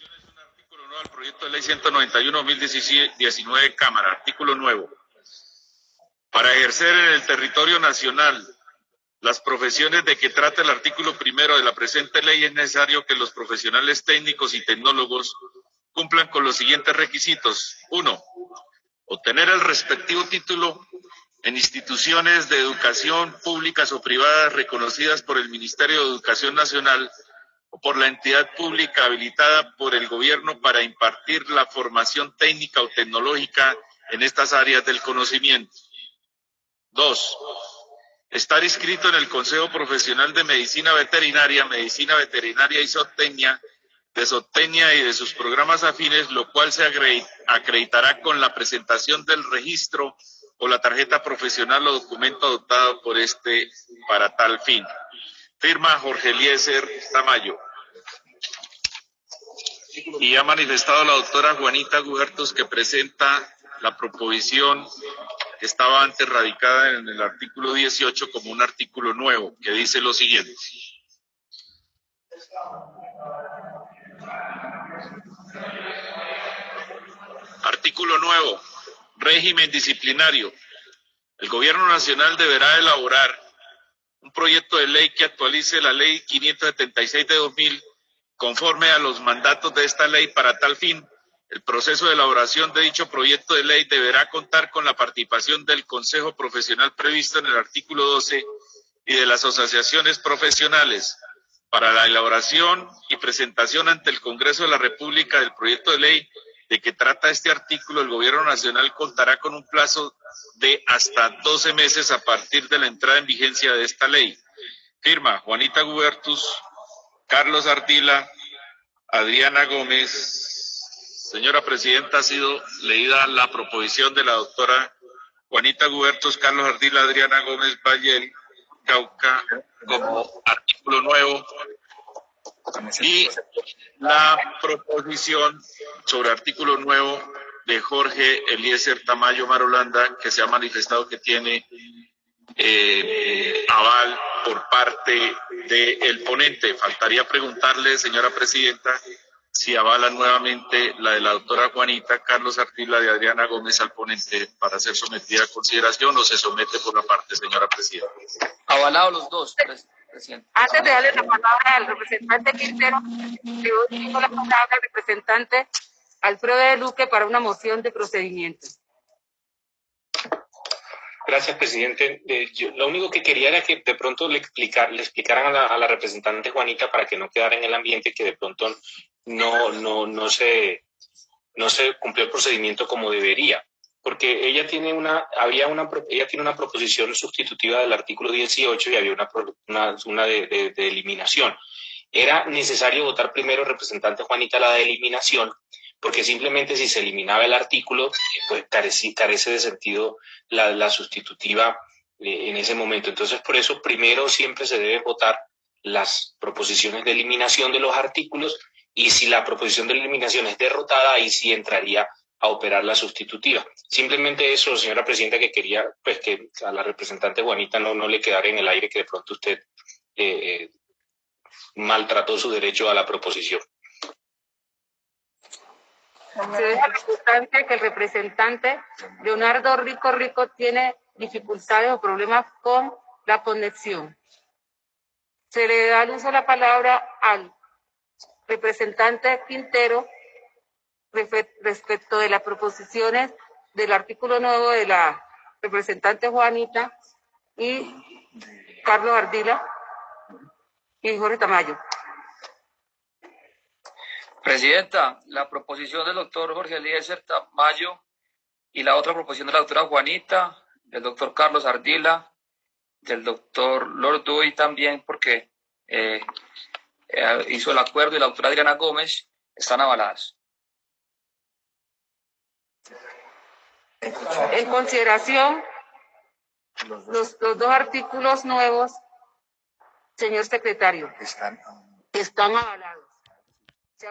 es un artículo nuevo al proyecto de ley 191-2019 Cámara, artículo nuevo. Para ejercer en el territorio nacional las profesiones de que trata el artículo primero de la presente ley es necesario que los profesionales técnicos y tecnólogos cumplan con los siguientes requisitos. Uno, obtener el respectivo título en instituciones de educación públicas o privadas reconocidas por el Ministerio de Educación Nacional por la entidad pública habilitada por el gobierno para impartir la formación técnica o tecnológica en estas áreas del conocimiento. Dos, estar inscrito en el Consejo Profesional de Medicina Veterinaria, Medicina Veterinaria y Zootecnia, de Zootecnia y de sus programas afines, lo cual se acreditará con la presentación del registro o la tarjeta profesional o documento adoptado por este para tal fin. Firma Jorge Eliezer Tamayo. Y ha manifestado la doctora Juanita Gubertos que presenta la proposición que estaba antes radicada en el artículo 18 como un artículo nuevo que dice lo siguiente. Artículo nuevo. Régimen disciplinario. El Gobierno Nacional deberá elaborar un proyecto de ley que actualice la Ley 576 de 2000 conforme a los mandatos de esta ley para tal fin el proceso de elaboración de dicho proyecto de ley deberá contar con la participación del Consejo Profesional previsto en el artículo 12 y de las asociaciones profesionales. Para la elaboración y presentación ante el Congreso de la República del proyecto de ley de que trata este artículo, el Gobierno Nacional contará con un plazo de hasta 12 meses a partir de la entrada en vigencia de esta ley. Firma Juanita Gubertus, Carlos Ardila, Adriana Gómez, Señora Presidenta, ha sido leída la proposición de la doctora Juanita Gubertos, Carlos Ardila, Adriana Gómez Valle, Cauca, como artículo nuevo. Y la proposición sobre artículo nuevo de Jorge Eliezer Tamayo Marolanda, que se ha manifestado que tiene eh, aval por parte del ponente. Faltaría preguntarle, señora Presidenta, si avala nuevamente la de la doctora Juanita Carlos Artila de Adriana Gómez al ponente para ser sometida a consideración o se somete por la parte, señora presidenta. Avalado los dos, presidente. Antes de darle la palabra al representante Quintero, le doy la palabra al representante Alfredo de Luque para una moción de procedimiento. Gracias, presidente. Eh, lo único que quería era que de pronto le, explicar, le explicaran a la, a la, representante Juanita para que no quedara en el ambiente que de pronto no, no, no, se, no se cumplió el procedimiento como debería. Porque ella tiene una, había una, ella tiene una proposición sustitutiva del artículo 18 y había una, una, una de, de, de eliminación. Era necesario votar primero, representante Juanita, la de eliminación, porque simplemente si se eliminaba el artículo, pues carece, de sentido la, sustitutiva eh, en ese momento. Entonces, por eso primero siempre se deben votar las proposiciones de eliminación de los artículos y si la proposición de eliminación es derrotada, ahí sí entraría a operar la sustitutiva. Simplemente eso, señora presidenta, que quería pues que a la representante Juanita no, no le quedara en el aire que de pronto usted eh, eh maltrató su derecho a la proposición. Se deja constancia que el representante Leonardo Rico Rico tiene dificultades o problemas con la conexión. Se le da el uso de la palabra al representante Quintero respecto de las proposiciones del artículo nuevo de la representante Juanita y Carlos Ardila y Jorge Tamayo. Presidenta, la proposición del doctor Jorge Eliezer Tamayo y la otra proposición de la doctora Juanita, del doctor Carlos Ardila, del doctor Lord Dewey también, porque eh, eh, hizo el acuerdo y la doctora Adriana Gómez están avaladas. En consideración, los, los dos artículos nuevos, señor secretario, están, están avalados.